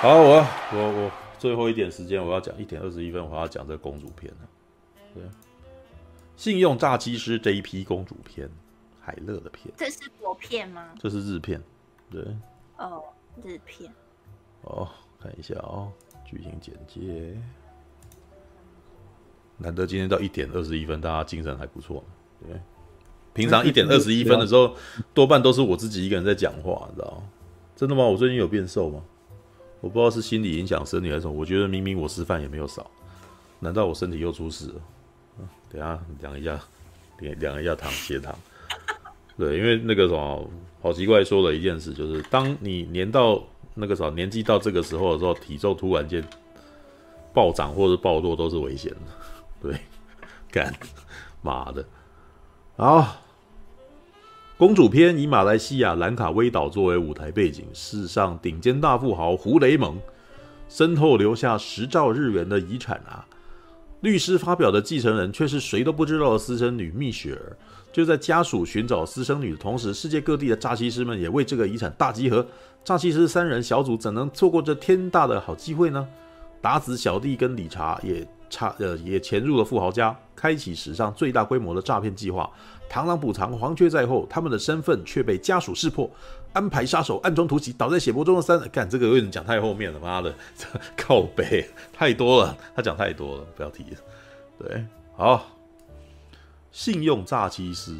好，我我我最后一点时间，我要讲一点二十一分，我要讲这个公主片了。对，信用诈欺师这一批公主片，海乐的片。这是国片吗？这是日片。对。哦，日片。哦，看一下哦，剧情简介。难得今天到一点二十一分，大家精神还不错。对。平常一点二十一分的时候，多半都是我自己一个人在讲话，你知道吗？真的吗？我最近有变瘦吗？我不知道是心理影响生理还是什么，我觉得明明我吃饭也没有少，难道我身体又出事了？等下量一下，量量一下糖血糖。对，因为那个什么，好奇怪，说了一件事，就是当你年到那个什么年纪到这个时候的时候，体重突然间暴涨或者暴落都是危险的。对，干，妈的，好。公主篇以马来西亚兰卡威岛作为舞台背景，世上顶尖大富豪胡雷蒙身后留下十兆日元的遗产啊！律师发表的继承人却是谁都不知道的私生女蜜雪儿。就在家属寻找私生女的同时，世界各地的诈欺师们也为这个遗产大集合。诈欺师三人小组怎能错过这天大的好机会呢？达子小弟跟理查也差呃也潜入了富豪家，开启史上最大规模的诈骗计划。螳螂捕蝉，黄雀在后，他们的身份却被家属识破，安排杀手暗中突袭，倒在血泊中的三。干这个有点讲太后面了，妈的，靠背太多了，他讲太多了，不要提。对，好，信用诈欺师，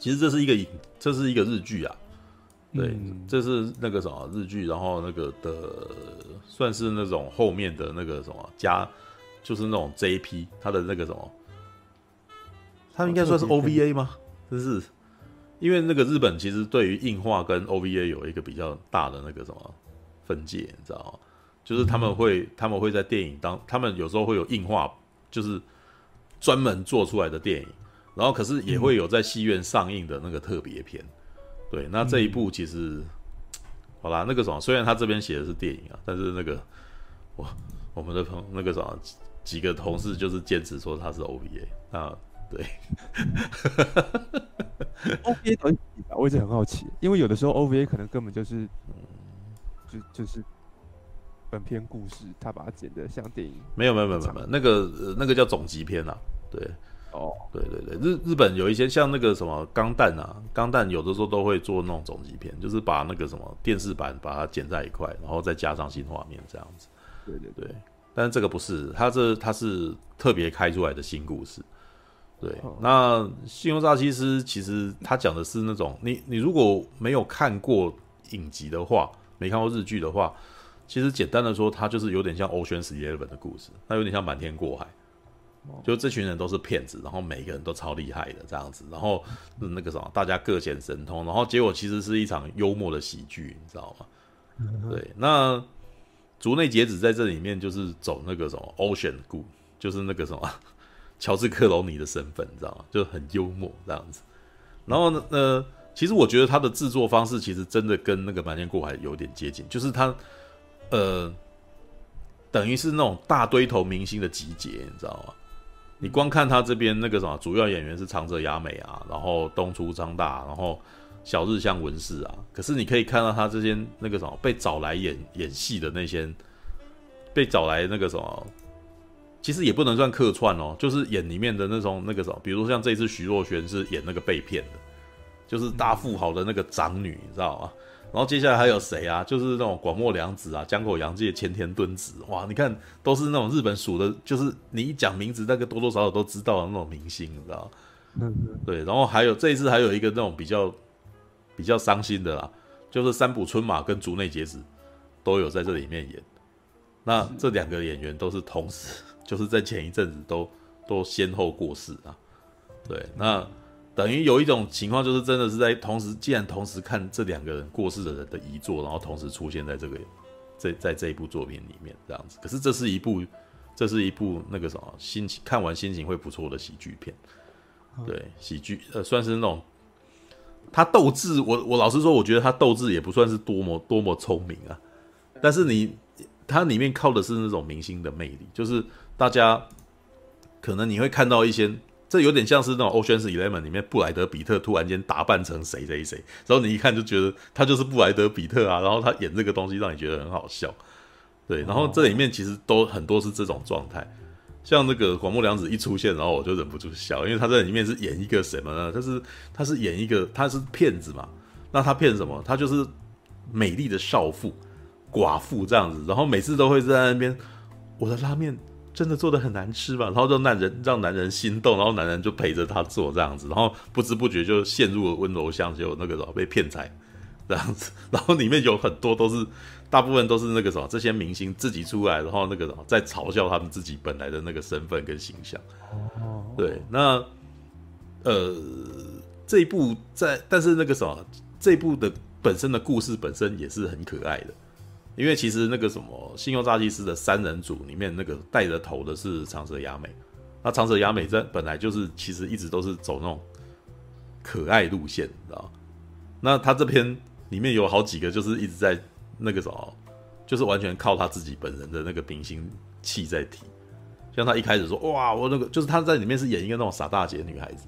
其实这是一个影，这是一个日剧啊，对，这是那个什么日剧，然后那个的算是那种后面的那个什么加，就是那种 JP，他的那个什么。他们应该算是 OVA 吗？就是因为那个日本其实对于硬化跟 OVA 有一个比较大的那个什么分界，你知道吗？就是他们会他们会在电影当他们有时候会有硬化，就是专门做出来的电影，然后可是也会有在戏院上映的那个特别片。对，那这一部其实好啦，那个什么，虽然他这边写的是电影啊，但是那个我我们的朋那个什么几个同事就是坚持说他是 OVA 啊。对，OVA 到底我一直很好奇，因为有的时候 OVA 可能根本就是，就就是本片故事，他把它剪的像电影。没有没有没有没有，那个、呃、那个叫总集篇啊。对，哦，对对对，日日本有一些像那个什么钢弹啊，钢弹有的时候都会做那种总集片，就是把那个什么电视版把它剪在一块，然后再加上新画面这样子。对对对，但是这个不是，它这它是特别开出来的新故事。对，那信用诈欺师其实他讲的是那种你你如果没有看过影集的话，没看过日剧的话，其实简单的说，他就是有点像 Ocean's Eleven 的故事，那有点像瞒天过海，就这群人都是骗子，然后每个人都超厉害的这样子，然后那个什么大家各显神通，然后结果其实是一场幽默的喜剧，你知道吗？对，那竹内结子在这里面就是走那个什么 Ocean 故，就是那个什么。乔治克隆尼的身份，你知道吗？就很幽默这样子。然后呢，呃，其实我觉得他的制作方式其实真的跟那个《瞒天过海》有点接近，就是他，呃，等于是那种大堆头明星的集结，你知道吗？你光看他这边那个什么，主要演员是长泽雅美啊，然后东出昌大，然后小日向文世啊。可是你可以看到他这些那个什么被找来演演戏的那些，被找来那个什么。其实也不能算客串哦，就是演里面的那种那个什么，比如说像这一次徐若瑄是演那个被骗的，就是大富豪的那个长女，你知道吗？然后接下来还有谁啊？就是那种广末凉子啊、江口洋介、前田敦子，哇，你看都是那种日本数的，就是你一讲名字，那个多多少少都知道的那种明星，你知道吗？对，然后还有这一次还有一个那种比较比较伤心的啦，就是三浦春马跟竹内结子都有在这里面演，那这两个演员都是同时。就是在前一阵子都都先后过世啊，对，那等于有一种情况，就是真的是在同时，既然同时看这两个人过世的人的遗作，然后同时出现在这个这在这一部作品里面这样子。可是这是一部这是一部那个什么心情看完心情会不错的喜剧片，对，喜剧呃算是那种他斗志，我我老实说，我觉得他斗志也不算是多么多么聪明啊，但是你他里面靠的是那种明星的魅力，就是。大家可能你会看到一些，这有点像是那种《Ocean's Eleven》里面布莱德彼特突然间打扮成谁谁谁，然后你一看就觉得他就是布莱德彼特啊，然后他演这个东西让你觉得很好笑，对，然后这里面其实都很多是这种状态，像那个广末凉子一出现，然后我就忍不住笑，因为他在里面是演一个什么呢？他是他是演一个他是骗子嘛，那他骗什么？他就是美丽的少妇寡妇这样子，然后每次都会在那边我的拉面。真的做的很难吃吧？然后让男人让男人心动，然后男人就陪着他做这样子，然后不知不觉就陷入了温柔乡，就那个什么被骗财这样子。然后里面有很多都是，大部分都是那个什么这些明星自己出来，然后那个什么在嘲笑他们自己本来的那个身份跟形象。对，那呃这一部在，但是那个什么这一部的本身的故事本身也是很可爱的。因为其实那个什么《信用诈欺师》的三人组里面，那个带着头的是长泽雅美。那长泽雅美在本来就是其实一直都是走那种可爱路线，你知道？那他这篇里面有好几个就是一直在那个什么，就是完全靠他自己本人的那个明星气在提。像他一开始说：“哇，我那个就是他在里面是演一个那种傻大姐女孩子，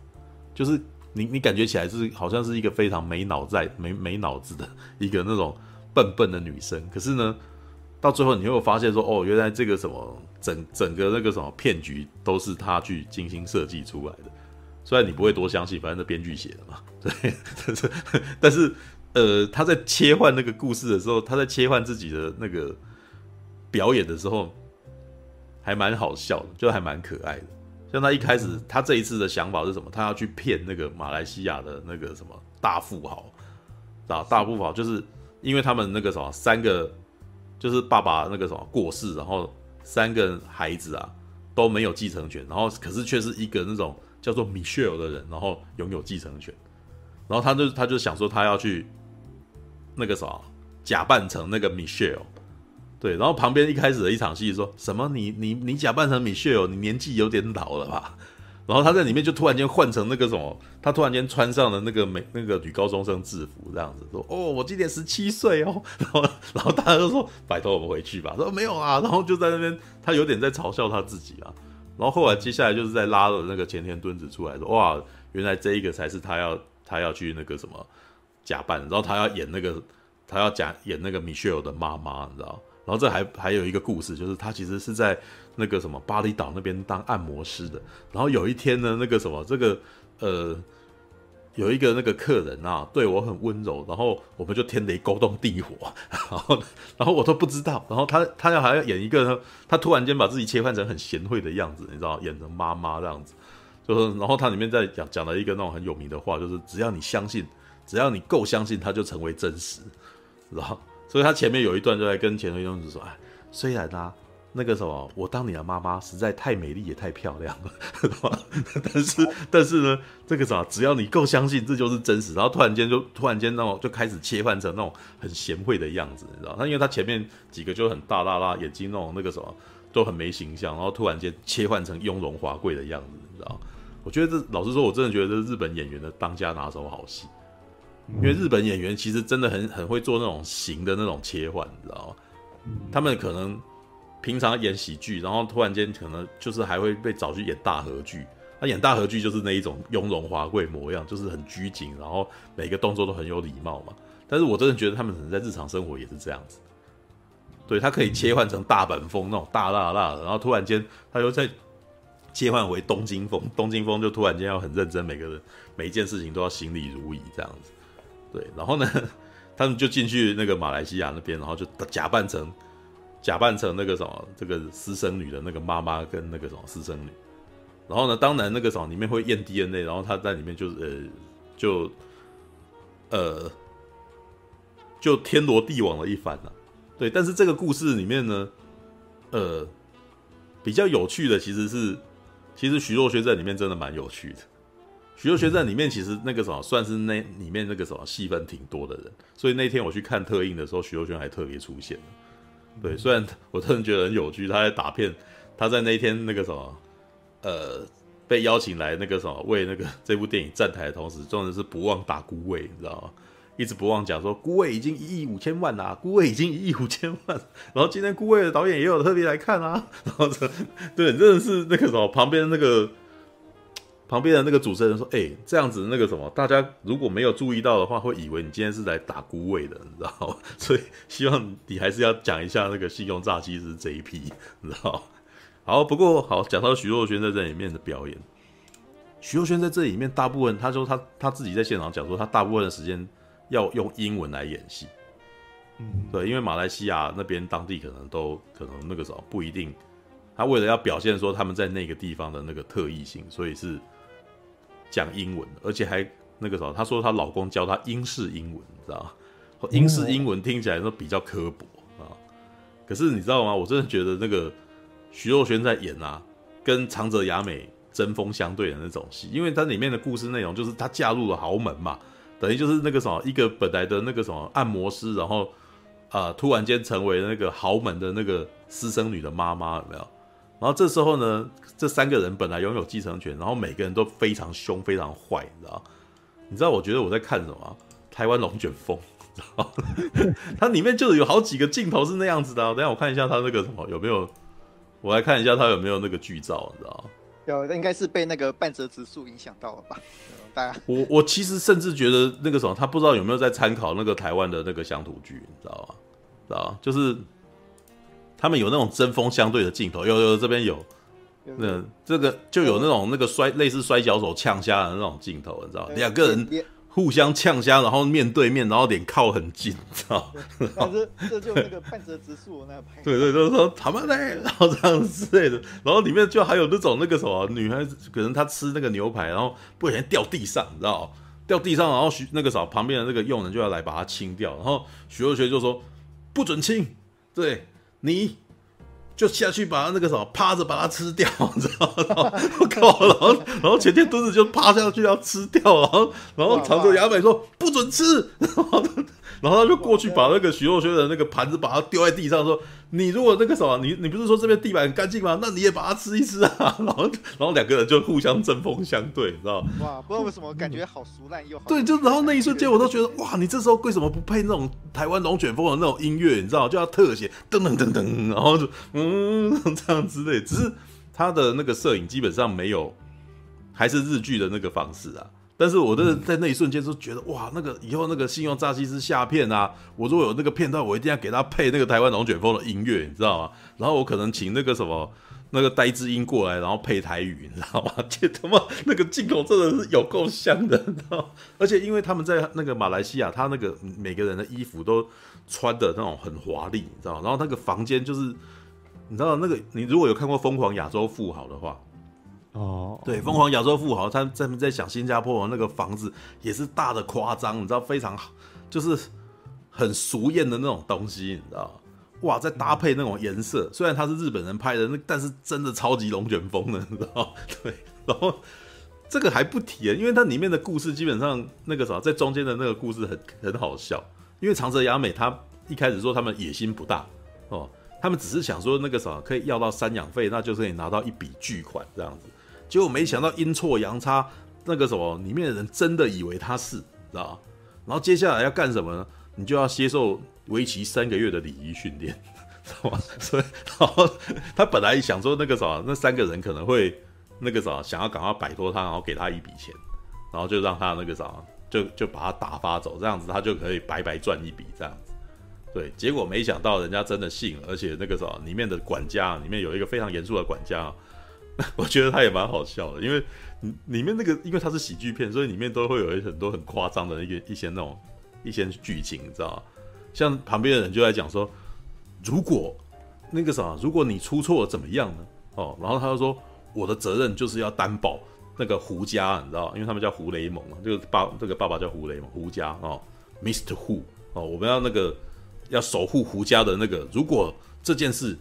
就是你你感觉起来是好像是一个非常没脑在没没脑子的一个那种。”笨笨的女生，可是呢，到最后你会发现说，哦，原来这个什么整整个那个什么骗局都是他去精心设计出来的。虽然你不会多相信，反正是编剧写的嘛，对。但是，但是，呃，他在切换那个故事的时候，他在切换自己的那个表演的时候，还蛮好笑的，就还蛮可爱的。像他一开始，他这一次的想法是什么？他要去骗那个马来西亚的那个什么大富豪，啊，大富豪就是。因为他们那个什么三个，就是爸爸那个什么过世，然后三个孩子啊都没有继承权，然后可是却是一个那种叫做 Michelle 的人，然后拥有继承权，然后他就他就想说他要去那个什么假扮成那个 Michelle，对，然后旁边一开始的一场戏说什么你你你假扮成 Michelle，你年纪有点老了吧？然后他在里面就突然间换成那个什么，他突然间穿上了那个美那个女高中生制服，这样子说：“哦，我今年十七岁哦。”然后然后大家都说：“拜托我们回去吧。”说：“没有啊。”然后就在那边，他有点在嘲笑他自己啊。然后后来接下来就是在拉了那个前田敦子出来说：“哇，原来这一个才是他要他要去那个什么假扮，然后他要演那个他要假演那个 Michelle 的妈妈，你知道？然后这还还有一个故事，就是他其实是在。那个什么巴厘岛那边当按摩师的，然后有一天呢，那个什么这个呃，有一个那个客人啊，对我很温柔，然后我们就天雷勾动地火，然后然后我都不知道，然后他他要还要演一个，他突然间把自己切换成很贤惠的样子，你知道，演成妈妈这样子，就是然后他里面在讲讲了一个那种很有名的话，就是只要你相信，只要你够相信，他就成为真实，然后所以他前面有一段就在跟前头公子说，哎，虽然啊。那个什么，我当你的妈妈实在太美丽也太漂亮了，但是但是呢，这个什么，只要你够相信这就是真实，然后突然间就突然间那种就开始切换成那种很贤惠的样子，你知道？他因为他前面几个就很大剌剌，眼睛那种那个什么都很没形象，然后突然间切换成雍容华贵的样子，你知道？我觉得这老实说，我真的觉得这是日本演员的当家拿手好戏，因为日本演员其实真的很很会做那种型的那种切换，你知道吗？他们可能。平常演喜剧，然后突然间可能就是还会被找去演大和剧。他演大和剧就是那一种雍容华贵模样，就是很拘谨，然后每个动作都很有礼貌嘛。但是我真的觉得他们可能在日常生活也是这样子。对，他可以切换成大阪风那种大辣辣的，然后突然间他又再切换为东京风，东京风就突然间要很认真，每个人每一件事情都要行礼如仪这样子。对，然后呢，他们就进去那个马来西亚那边，然后就假扮成。假扮成那个什么，这个私生女的那个妈妈跟那个什么私生女，然后呢，当然那个什么里面会验 DNA，然后他在里面就是呃，就呃，就天罗地网了一番了，对。但是这个故事里面呢，呃，比较有趣的其实是，其实徐若瑄在里面真的蛮有趣的。徐若瑄在里面其实那个什么算是那里面那个什么戏份挺多的人，所以那天我去看特映的时候，徐若瑄还特别出现了。对，虽然我个人觉得很有趣，他在打片，他在那一天那个什么，呃，被邀请来那个什么为那个这部电影站台的同时，重点是不忘打孤味，你知道吗？一直不忘讲说孤味已经一亿五千万啦，孤味已经一亿五千万，然后今天孤味的导演也有特别来看啊，然后这对，真的是那个什么旁边那个旁边的那个主持人说：“哎、欸，这样子那个什么，大家如果没有注意到的话，会以为你今天是来打孤位的，你知道吗？所以希望你还是要讲一下那个信用诈欺是这一批，你知道好，不过好，讲到徐若瑄在这里面的表演，徐若瑄在这里面大部分，他说他他自己在现场讲说，他大部分的时间要用英文来演戏。嗯，对，因为马来西亚那边当地可能都可能那个时候不一定，他为了要表现说他们在那个地方的那个特异性，所以是。讲英文，而且还那个什么，她说她老公教她英式英文，你知道吗？英式英文听起来都比较刻薄啊。可是你知道吗？我真的觉得那个徐若瑄在演啊，跟长泽雅美针锋相对的那种戏，因为它里面的故事内容就是她嫁入了豪门嘛，等于就是那个什么，一个本来的那个什么按摩师，然后啊、呃，突然间成为那个豪门的那个私生女的妈妈，有没有？然后这时候呢，这三个人本来拥有继承权，然后每个人都非常凶、非常坏，你知道？你知道我觉得我在看什么？台湾龙卷风，你知道？它里面就有好几个镜头是那样子的。等下我看一下它那个什么有没有，我来看一下它有没有那个剧照，你知道？有，应该是被那个半泽直树影响到了吧？大家，我我其实甚至觉得那个什么，他不知道有没有在参考那个台湾的那个乡土剧，你知道吗？知道？就是。他们有那种针锋相对的镜头，有有这边有，那这个就有那种那个摔类似摔跤手呛虾的那种镜头，你知道？两个人互相呛虾，然后面对面，然后脸靠很近，你知道？这这就那个半泽直树那个拍。对对，就是说他妈的，然后这样之类的，然后里面就还有那种那个什么女孩子，可能她吃那个牛排，然后不小心掉地上，你知道？掉地上，然后徐那个啥旁边的那个佣人就要来把它清掉，然后徐若瑄就说不准清，对。你就下去把他那个什么趴着把它吃掉，你知道吗？我靠！然后然后前田敦子就趴下去要吃掉，然后然后长泽雅美说不准吃，然后然后他就过去把那个徐若瑄的那个盘子把它丢在地上说。你如果那个什么，你你不是说这边地板很干净吗？那你也把它吃一吃啊！然后然后两个人就互相针锋相对，你知道吗？哇，不知道为什么感觉好俗烂又好。对，就然后那一瞬间我都觉得哇，你这时候为什么不配那种台湾龙卷风的那种音乐？你知道就要特写噔噔噔噔，然后就嗯 这样之类。只是他的那个摄影基本上没有，还是日剧的那个方式啊。但是我的在那一瞬间就觉得哇，那个以后那个信用诈欺师下片啊，我如果有那个片段，我一定要给他配那个台湾龙卷风的音乐，你知道吗？然后我可能请那个什么那个呆之音过来，然后配台语，你知道吗？这他妈那个镜头真的是有够香的，你知道？而且因为他们在那个马来西亚，他那个每个人的衣服都穿的那种很华丽，你知道？然后那个房间就是你知道那个你如果有看过《疯狂亚洲富豪》的话。哦，对，疯狂亚洲富豪，他在在想新加坡那个房子也是大的夸张，你知道非常好，就是很俗艳的那种东西，你知道哇，再搭配那种颜色，虽然他是日本人拍的，那但是真的超级龙卷风的，你知道 对，然后这个还不提，因为它里面的故事基本上那个啥，在中间的那个故事很很好笑，因为长泽雅美她一开始说他们野心不大哦，他们只是想说那个啥可以要到赡养费，那就是可以拿到一笔巨款这样子。结果没想到阴错阳差，那个什么里面的人真的以为他是，知道吧？然后接下来要干什么呢？你就要接受为期三个月的礼仪训练，知道吗？所以，然后他本来想说那个什么，那三个人可能会那个什么，想要赶快摆脱他，然后给他一笔钱，然后就让他那个啥，就就把他打发走，这样子他就可以白白赚一笔，这样子。对，结果没想到人家真的信，而且那个什么里面的管家里面有一个非常严肃的管家。我觉得他也蛮好笑的，因为里面那个，因为它是喜剧片，所以里面都会有很多很夸张的一个一些那种一些剧情，你知道吗？像旁边的人就在讲说，如果那个啥，如果你出错了怎么样呢？哦，然后他就说，我的责任就是要担保那个胡家，你知道，因为他们叫胡雷蒙啊，这个爸这个爸爸叫胡雷蒙，胡家哦，Mr. Hu 哦，我们要那个要守护胡家的那个，如果这件事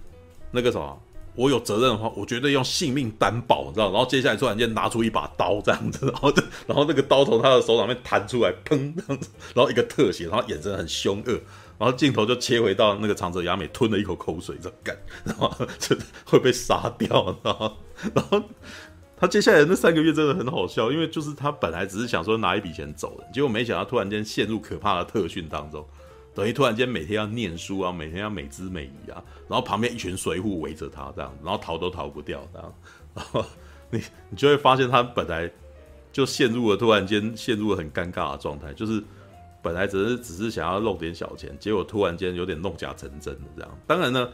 那个什么。我有责任的话，我绝对用性命担保，你知道？然后接下来突然间拿出一把刀，这样子，然后就，然后那个刀从他的手掌面弹出来，砰，这样子，然后一个特写，然后眼神很凶恶，然后镜头就切回到那个长泽雅美吞了一口口水，这干，然后就会被杀掉，然后，然后他接下来那三个月真的很好笑，因为就是他本来只是想说拿一笔钱走的，结果没想到突然间陷入可怕的特训当中。等于突然间每天要念书啊，每天要美姿美仪啊，然后旁边一群随扈围着他这样，然后逃都逃不掉这样，然后你你就会发现他本来就陷入了突然间陷入了很尴尬的状态，就是本来只是只是想要弄点小钱，结果突然间有点弄假成真的这样。当然呢，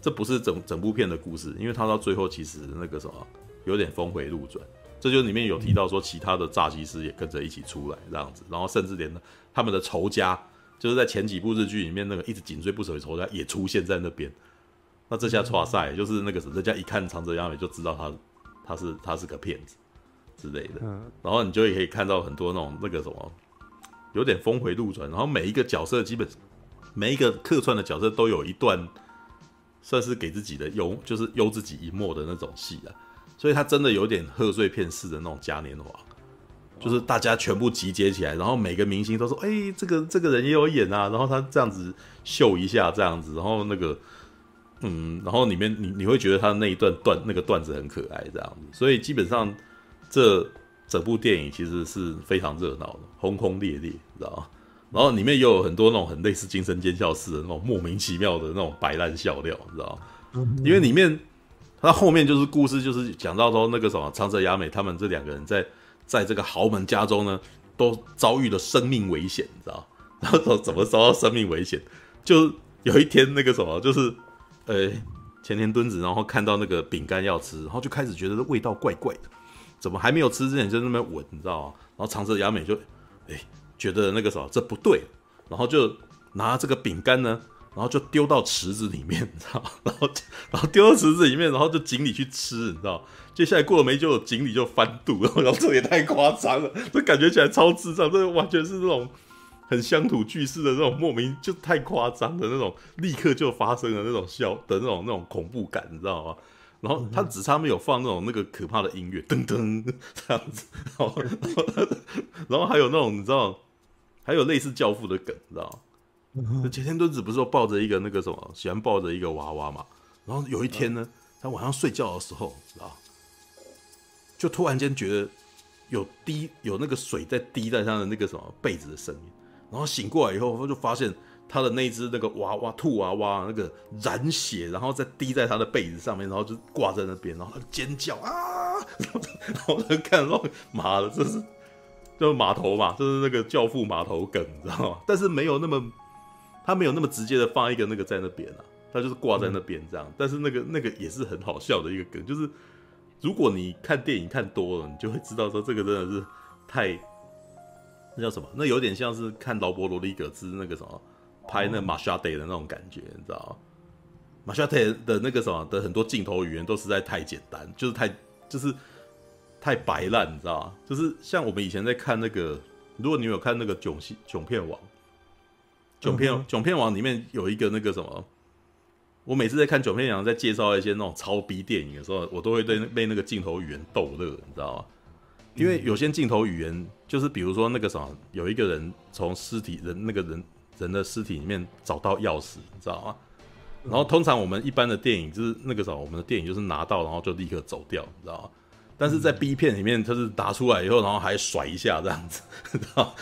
这不是整整部片的故事，因为他到最后其实那个什么有点峰回路转。这就里面有提到说，其他的诈欺师也跟着一起出来这样子，然后甚至连他们的仇家，就是在前几部日剧里面那个一直紧追不舍的仇家也出现在那边。那这下抓赛，就是那个人家一看长泽雅美就知道他他是他是个骗子之类的。然后你就也可以看到很多那种那个什么，有点峰回路转。然后每一个角色基本每一个客串的角色都有一段算是给自己的优，就是优自己一默的那种戏啊。所以他真的有点贺岁片式的那种嘉年华，就是大家全部集结起来，然后每个明星都说：“哎、这个这个人也有演啊。”然后他这样子秀一下，这样子，然后那个，嗯，然后里面你你会觉得他那一段段那个段子很可爱，这样子。所以基本上这整部电影其实是非常热闹的，轰轰烈烈，知道吗？然后里面又有很多那种很类似惊声尖叫式的那种莫名其妙的那种白烂笑料，你知道？因为里面。他后面就是故事，就是讲到说那个什么长泽雅美他们这两个人在在这个豪门家中呢，都遭遇了生命危险，你知道？然后说怎么遭到生命危险？就有一天那个什么，就是呃前田敦子，然后看到那个饼干要吃，然后就开始觉得味道怪怪的，怎么还没有吃之前就那么闻，你知道吗？然后长泽雅美就哎觉得那个什么这不对，然后就拿这个饼干呢。然后就丢到池子里面，你知道？然后，然后丢到池子里面，然后就锦鲤去吃，你知道？接下来过了没久，锦鲤就翻肚，然后这也太夸张了，这感觉起来超智障，这完全是那种很乡土剧式的那种莫名就太夸张的那种，立刻就发生的那种笑的那种那种恐怖感，你知道吗？然后他只差没有放那种那个可怕的音乐，噔噔这样子，然后，然后，还有那种你知道，还有类似教父的梗，你知道吗？前天敦子不是说抱着一个那个什么，喜欢抱着一个娃娃嘛？然后有一天呢，他晚上睡觉的时候，知道，就突然间觉得有滴有那个水在滴在他的那个什么被子的声音，然后醒过来以后，他就发现他的那只那个娃娃兔娃娃那个染血，然后再滴在他的被子上面，然后就挂在那边，然后他尖叫啊！然后他看到妈的，这是就是码头嘛，就是那个教父码头梗，你知道吗？但是没有那么。他没有那么直接的放一个那个在那边啊，他就是挂在那边这样。但是那个那个也是很好笑的一个梗，就是如果你看电影看多了，你就会知道说这个真的是太那叫什么？那有点像是看劳勃罗里格兹那个什么拍那马夏德的那种感觉，你知道吗？马夏德的那个什么的很多镜头语言都实在太简单，就是太就是太白烂，你知道吗？就是像我们以前在看那个，如果你有看那个囧戏囧片王。囧片囧片王里面有一个那个什么，我每次在看囧片王在介绍一些那种超逼电影的时候，我都会被被那个镜头语言逗乐，你知道吗？因为有些镜头语言就是比如说那个什么，有一个人从尸体人那个人人的尸体里面找到钥匙，你知道吗？然后通常我们一般的电影就是那个什么，我们的电影就是拿到然后就立刻走掉，你知道吗？但是在 B 片里面，他是打出来以后，然后还甩一下这样子，知道？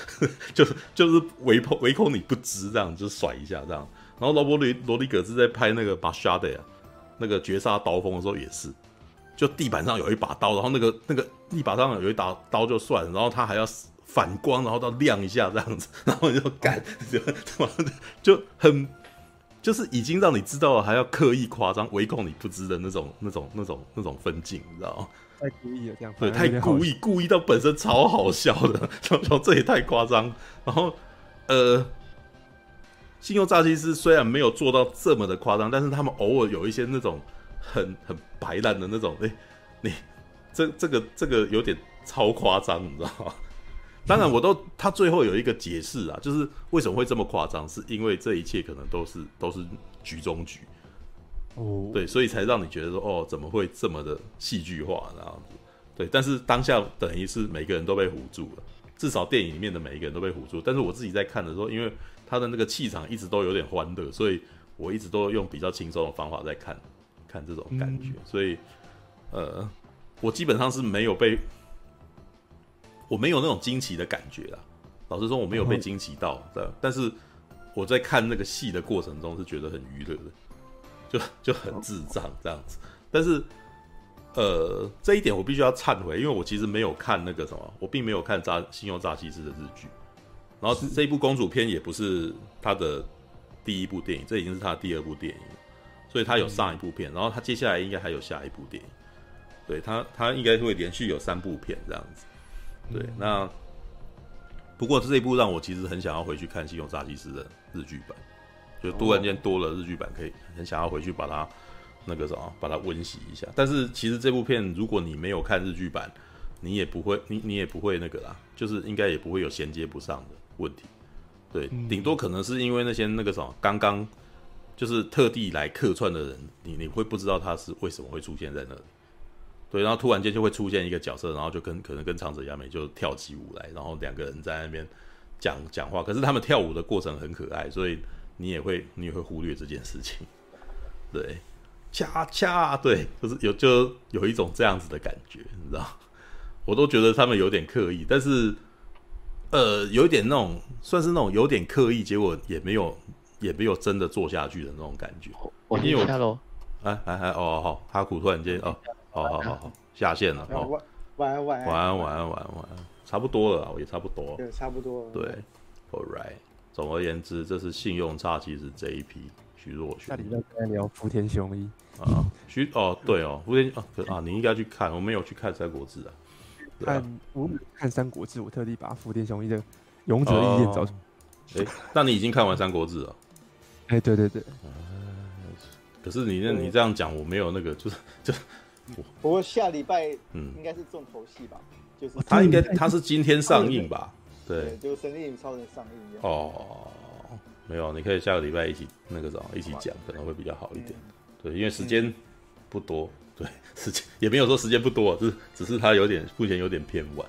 就就是唯恐唯恐你不知这样，就甩一下这样。然后罗伯里罗里格兹在拍那个《马夏德》那个绝杀刀锋的时候也是，就地板上有一把刀，然后那个那个地板上有一把刀就算了，然后他还要反光，然后到亮一下这样子，然后你就干，就 就很就是已经让你知道了，还要刻意夸张，唯恐你不知的那种那种那种那种分镜，你知道吗？太故意了，这样对，太故意，故意到本身超好笑的，这也太夸张。然后，呃，信用诈欺师虽然没有做到这么的夸张，但是他们偶尔有一些那种很很白烂的那种，哎、欸，你这这个这个有点超夸张，你知道吗？当然，我都他最后有一个解释啊，就是为什么会这么夸张，是因为这一切可能都是都是局中局。哦，对，所以才让你觉得说，哦，怎么会这么的戏剧化这样子？对，但是当下等于是每个人都被唬住了，至少电影里面的每一个人都被唬住。但是我自己在看的时候，因为他的那个气场一直都有点欢乐，所以我一直都用比较轻松的方法在看，看这种感觉。所以，呃，我基本上是没有被，我没有那种惊奇的感觉啦。老实说，我没有被惊奇到的。但是我在看那个戏的过程中是觉得很娱乐的。就就很智障这样子，但是呃，这一点我必须要忏悔，因为我其实没有看那个什么，我并没有看扎信用诈欺师的日剧。然后这一部公主片也不是他的第一部电影，这已经是他的第二部电影，所以他有上一部片，然后他接下来应该还有下一部电影。对他，他应该会连续有三部片这样子。对，那不过这一部让我其实很想要回去看《信用诈欺师》的日剧版，就突然间多了日剧版，可以很想要回去把它那个什么，把它温习一下。但是其实这部片如果你没有看日剧版，你也不会，你你也不会那个啦，就是应该也不会有衔接不上的问题。对，顶多可能是因为那些那个什么刚刚就是特地来客串的人，你你会不知道他是为什么会出现在那里。对，然后突然间就会出现一个角色，然后就跟可能跟长泽雅美就跳起舞来，然后两个人在那边讲讲话。可是他们跳舞的过程很可爱，所以你也会你也会忽略这件事情。对，恰恰对，就是有就有一种这样子的感觉，你知道？我都觉得他们有点刻意，但是呃，有一点那种算是那种有点刻意，结果也没有也没有真的做下去的那种感觉。我听一下喽。哎哎哎哦好，哈库突然间哦。好好好好，下线了。好，晚安晚安晚安晚安晚安晚安，差不多了，我也差不多。对，差不多。对，All right。总而言之，这是信用差，其实这一批徐若瑄。那你在在聊福田雄一啊？徐哦，对哦，福田啊，啊，你应该去看，我没有去看《三国志》啊。看我看《三国志》，我特地把福田雄一的《勇者义彦》找出。哎，那你已经看完《三国志》了？哎，对对对。可是你那，你这样讲，我没有那个，就是就。不过下礼拜嗯，应该是重头戏吧？就是他应该他是今天上映吧？对，就是《神力女超人》上映。哦，没有，你可以下个礼拜一起那个什么一起讲，可能会比较好一点。对，因为时间不多，对，时间也没有说时间不多，就是只是他有点目前有点偏晚。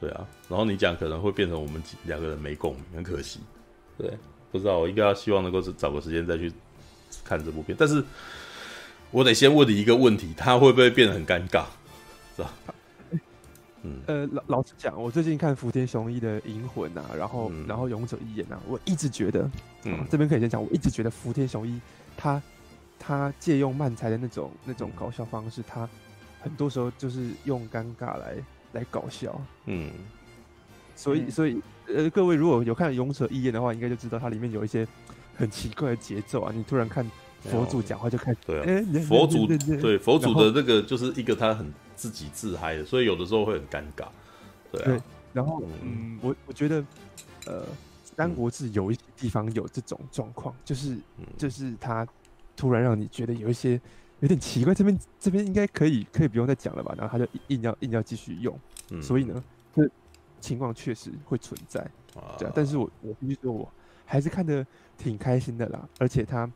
对啊，然后你讲可能会变成我们两个人没共鸣，很可惜。对，不知道我应该要希望能够找个时间再去看这部片，但是。我得先问你一个问题，他会不会变得很尴尬，是吧？嗯，呃，老老实讲，我最近看福田雄一的《银魂》啊，然后、嗯、然后《勇者义彦》啊，我一直觉得，嗯，啊、这边可以先讲，我一直觉得福田雄一他他借用漫才的那种那种搞笑方式，他很多时候就是用尴尬来来搞笑，嗯，所以所以呃，各位如果有看《勇者义彦》的话，应该就知道它里面有一些很奇怪的节奏啊，你突然看。佛祖讲话就开始对啊，佛祖对佛祖的那个就是一个他很自己自嗨的，所以有的时候会很尴尬。对啊，然后嗯，我我觉得呃，《三国志》有一些地方有这种状况，就是就是他突然让你觉得有一些有点奇怪，这边这边应该可以可以不用再讲了吧？然后他就硬要硬要继续用，所以呢，这情况确实会存在。对啊，但是我我必须说，我还是看得挺开心的啦，而且他。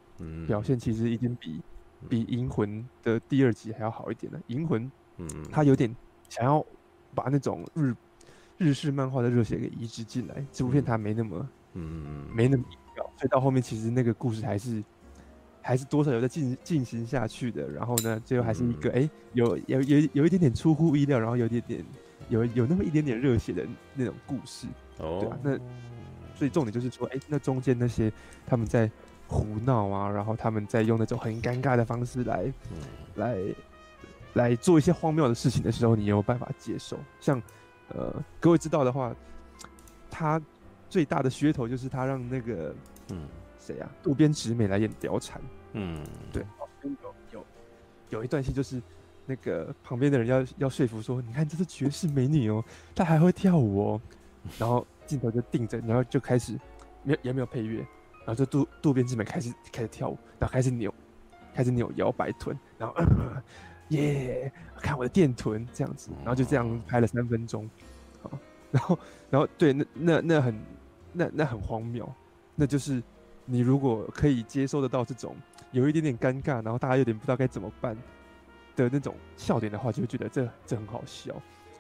表现其实已经比比《银魂》的第二集还要好一点了。《银魂》嗯，他有点想要把那种日日式漫画的热血给移植进来。这部片他没那么嗯没那么必要，所以到后面其实那个故事还是还是多少有在进进行下去的。然后呢，最后还是一个哎、欸、有有有有一点点出乎意料，然后有点点有有那么一点点热血的那种故事哦。对吧？那所以重点就是说，哎、欸，那中间那些他们在。胡闹啊，然后他们在用那种很尴尬的方式来，嗯、来来做一些荒谬的事情的时候，你有，有办法接受？像呃，各位知道的话，他最大的噱头就是他让那个嗯谁啊渡边直美来演貂蝉，嗯，对，有有有一段戏就是那个旁边的人要要说服说，你看这是绝世美女哦，她还会跳舞哦，然后镜头就定着，然后就开始没有也没有配乐。然后就渡渡边直美开始开始跳舞，然后开始扭，开始扭摇摆臀，然后耶，看我的电臀这样子，然后就这样拍了三分钟，好，然后 然后对，那那那很那那很荒谬，那就是你如果可以接受得到这种有一点点尴尬，然后大家有点不知道该怎么办的那种笑点的话，就会觉得这这很好笑，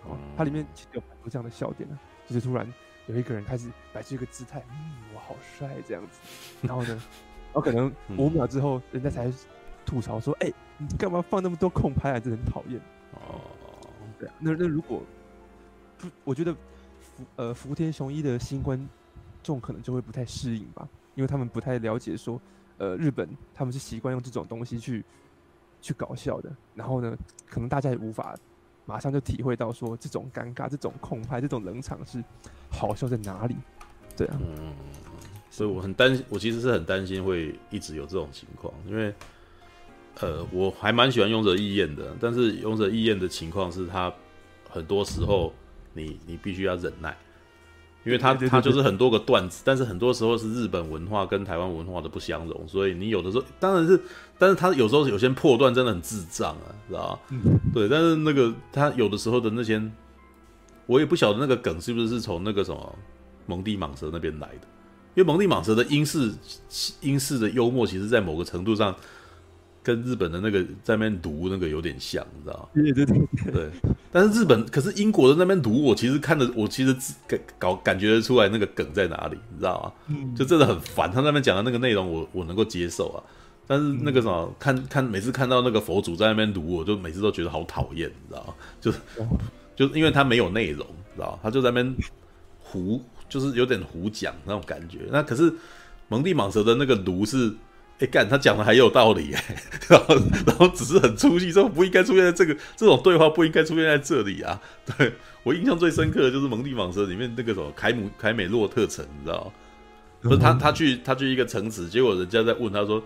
哦，它里面其实有很多这样的笑点呢，就是突然。有一个人开始摆出一个姿态，嗯，我好帅这样子，然后呢，然后可能五秒之后，人家才吐槽说：“哎、欸，你干嘛放那么多空拍啊？这很讨厌。”哦，对啊，那那如果不，我觉得福呃福田雄一的新观众可能就会不太适应吧，因为他们不太了解说，呃，日本他们是习惯用这种东西去去搞笑的，然后呢，可能大家也无法马上就体会到说这种尴尬、这种空拍、这种冷场是好笑在哪里，对啊，嗯，所以我很担心，我其实是很担心会一直有这种情况，因为呃，我还蛮喜欢勇者义彦的，但是勇者义彦的情况是他很多时候你你必须要忍耐。因为他他就是很多个段子，但是很多时候是日本文化跟台湾文化的不相容，所以你有的时候当然是，但是他有时候有些破段真的很智障啊，知道吧？嗯，对，但是那个他有的时候的那些，我也不晓得那个梗是不是是从那个什么蒙蒂蟒蛇那边来的，因为蒙蒂蟒蛇的英式英式的幽默，其实在某个程度上。跟日本的那个在那边读那个有点像，你知道吗？对对对对。但是日本，可是英国的那边读，我其实看的，我其实感搞感觉得出来那个梗在哪里，你知道吗？嗯。就真的很烦，他那边讲的那个内容我，我我能够接受啊。但是那个什么，看看每次看到那个佛祖在那边读，我就每次都觉得好讨厌，你知道吗？就是就是因为他没有内容，知道吗？他就在那边胡，就是有点胡讲那种感觉。那可是蒙蒂蟒蛇的那个读是。哎干，他讲的还有道理哎，然后然后只是很出戏，说不应该出现在这个这种对话不应该出现在这里啊。对，我印象最深刻的就是《蒙蒂蟒蛇》里面那个什么凯姆凯美洛特城，你知道吗？不是他他去他去一个城池，结果人家在问他说：“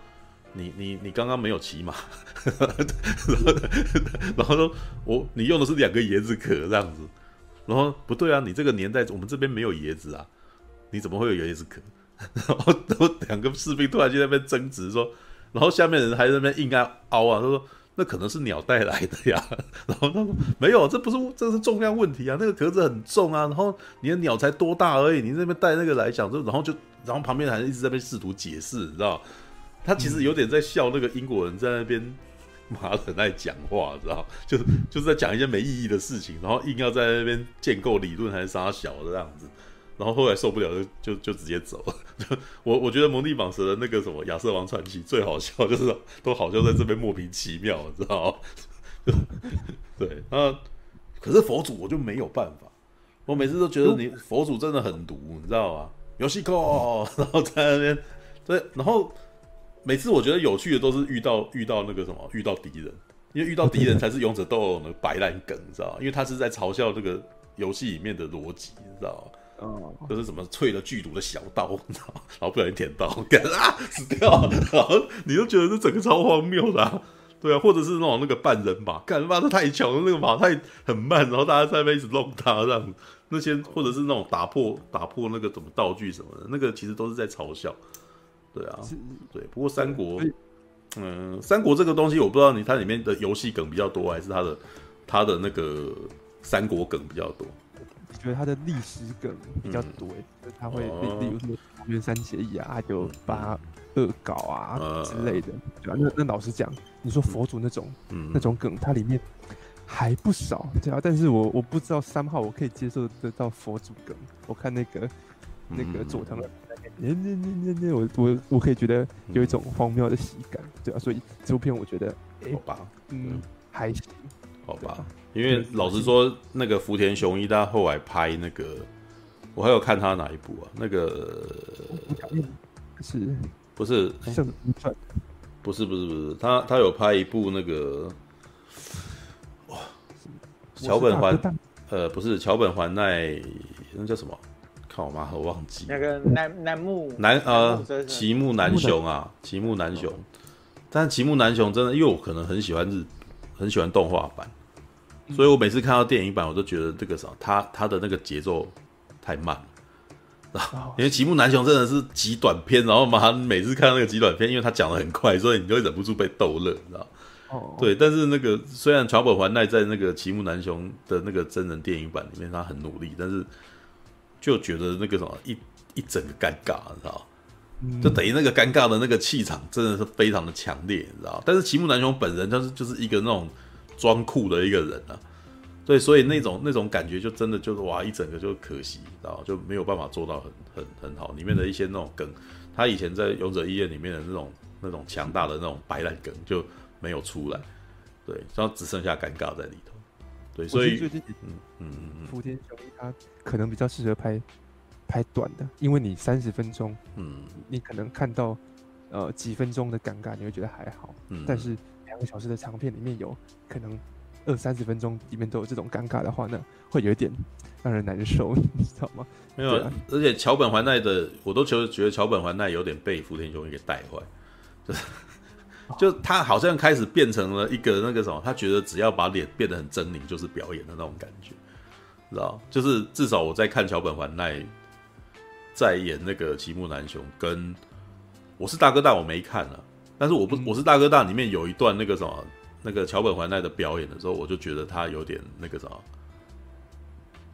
你你你刚刚没有骑马？” 然后然后说：“我你用的是两个椰子壳这样子。”然后不对啊，你这个年代我们这边没有椰子啊，你怎么会有椰子壳？然后，然后两个士兵突然就在那边争执说，然后下面人还在那边硬要凹啊，他说那可能是鸟带来的呀。然后他说没有，这不是，这是重量问题啊，那个壳子很重啊。然后你的鸟才多大而已，你那边带那个来讲，就然后就然后旁边还一直在那边试图解释，你知道？他其实有点在笑那个英国人在那边妈的很爱讲话，知道？就就是在讲一些没意义的事情，然后硬要在那边建构理论还是杀小的这样子。然后后来受不了就就就直接走了。就我我觉得蒙蒂蟒蛇的那个什么亚瑟王传奇最好笑，就是都好像在这边莫名其妙，你知道吗？对啊，可是佛祖我就没有办法，我每次都觉得你佛祖真的很毒，你知道吗？游戏扣，然后在那边对，然后每次我觉得有趣的都是遇到遇到那个什么遇到敌人，因为遇到敌人才是勇者斗恶龙的白烂梗，你知道吗？因为他是在嘲笑这个游戏里面的逻辑，你知道吗？哦，就是什么淬了剧毒的小刀，然后不小心舔到，干啊死掉了，然 后你就觉得这整个超荒谬的、啊，对啊，或者是那种那个半人马，干妈的太强了，那个马太很慢，然后大家在那边一直弄他这样，那些或者是那种打破打破那个什么道具什么的，那个其实都是在嘲笑，对啊，对。不过三国，嗯，三国这个东西我不知道你它里面的游戏梗比较多，还是它的它的那个三国梗比较多。觉得他的历史梗比较多，嗯、就他会例、如说桃园三结义啊，就八恶搞啊、嗯、之类的，对啊。那那老实讲，你说佛祖那种、嗯、那种梗，它里面还不少，对啊。但是我我不知道三号我可以接受得到佛祖梗。我看那个、嗯、那个佐藤那那那那那我我我可以觉得有一种荒谬的喜感，对啊。所以这部片我觉得，好吧，嗯，还行。好吧，因为老实说，那个福田雄一他后来拍那个，我还有看他哪一部啊？那个是不是？不是不是不是，他他有拍一部那个哇，桥本环呃不是桥本环奈，那叫什么？看我妈，我忘记那个楠楠木楠呃齐木楠雄啊，齐木楠雄，但齐木楠雄真的，因为我可能很喜欢日。很喜欢动画版，所以我每次看到电影版，我都觉得这个啥，他他的那个节奏太慢了，因为齐木楠雄真的是极短篇，然后嘛，每次看到那个极短篇，因为他讲的很快，所以你就会忍不住被逗乐，你知道？哦，对，但是那个虽然桥本环奈在那个齐木楠雄的那个真人电影版里面他很努力，但是就觉得那个什么一一整个尴尬，你知道？就等于那个尴尬的那个气场真的是非常的强烈，你知道？但是齐木楠雄本人他是就是一个那种装酷的一个人啊，对，所以那种那种感觉就真的就是哇，一整个就可惜，知道？就没有办法做到很很很好。里面的一些那种梗，他以前在勇者医院里面的那种那种强大的那种白烂梗就没有出来，对，然后只剩下尴尬在里头。对，所以嗯嗯嗯，福田雄一他可能比较适合拍。拍短的，因为你三十分钟，嗯，你可能看到，呃，几分钟的尴尬，你会觉得还好，嗯，但是你两个小时的长片里面有可能二三十分钟里面都有这种尴尬的话，那会有一点让人难受，你知道吗？没有，啊、而且桥本环奈的，我都觉得觉得桥本环奈有点被福田雄一给带坏，就是就他好像开始变成了一个那个什么，他觉得只要把脸变得很狰狞就是表演的那种感觉，知道？就是至少我在看桥本环奈在演那个齐木楠雄，跟我是大哥大我没看啊，但是我不我是大哥大里面有一段那个什么那个桥本环奈的表演的时候，我就觉得他有点那个什么，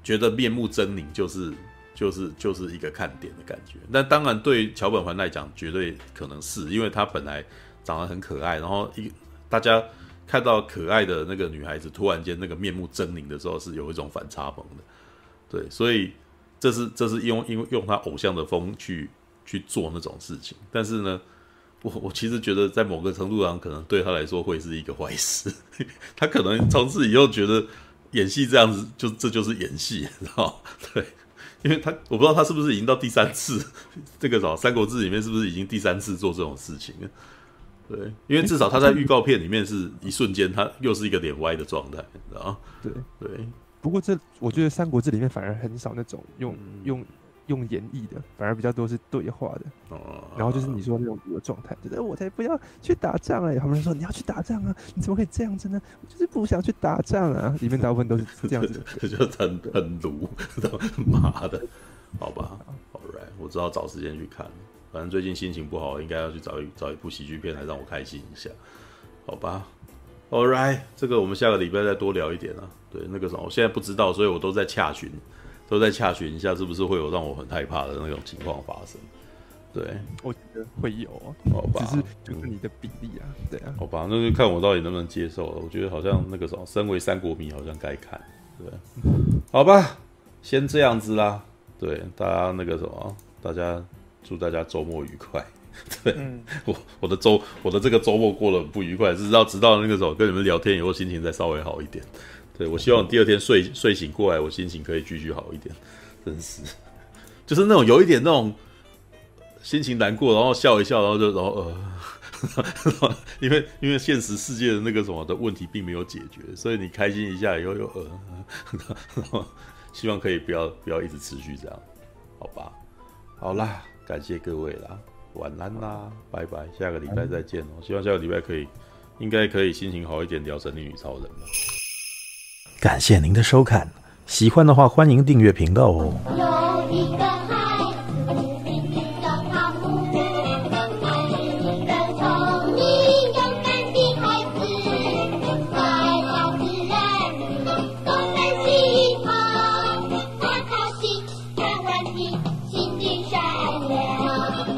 觉得面目狰狞就是。就是就是一个看点的感觉，那当然对桥本环奈讲，绝对可能是因为她本来长得很可爱，然后一大家看到可爱的那个女孩子突然间那个面目狰狞的时候，是有一种反差萌的，对，所以这是这是用因为用他偶像的风去去做那种事情，但是呢，我我其实觉得在某个程度上，可能对他来说会是一个坏事，他可能从此以后觉得演戏这样子就这就是演戏，知道对。因为他我不知道他是不是已经到第三次，这个什么《三国志》里面是不是已经第三次做这种事情了？对，因为至少他在预告片里面是一瞬间，他又是一个脸歪的状态，知道吗？对对。不过这我觉得《三国志》里面反而很少那种用用。用演绎的反而比较多是对话的，哦，然后就是你说那种的状态，觉得我才不要去打仗哎，他们说你要去打仗啊，你怎么可以这样子呢？我就是不想去打仗啊，里面大部分都是 这样子的，就很很卢，妈的，好吧，Alright，我知道找时间去看，反正最近心情不好，应该要去找一找一部喜剧片来让我开心一下，好吧，Alright，这个我们下个礼拜再多聊一点啊，对，那个什么，我现在不知道，所以我都在洽询。都在洽询一下，是不是会有让我很害怕的那种情况发生？对，我觉得会有，好吧，只是就是你的比例啊，对啊，好吧，那就看我到底能不能接受了。我觉得好像那个什么，身为三国迷，好像该看，对，好吧，先这样子啦。对，大家那个什么，大家祝大家周末愉快。对、嗯、我，我的周，我的这个周末过得很不愉快，直到直到那个时候跟你们聊天以后，心情才稍微好一点。对，我希望第二天睡睡醒过来，我心情可以继续好一点。真是，就是那种有一点那种心情难过，然后笑一笑，然后就然后呃，因为因为现实世界的那个什么的问题并没有解决，所以你开心一下以后又呃，希望可以不要不要一直持续这样，好吧？好啦，感谢各位啦，晚安啦，拜拜，下个礼拜再见哦。希望下个礼拜可以，应该可以心情好一点，聊神力女超人了。感谢您的收看。喜欢的话欢迎订阅频道哦。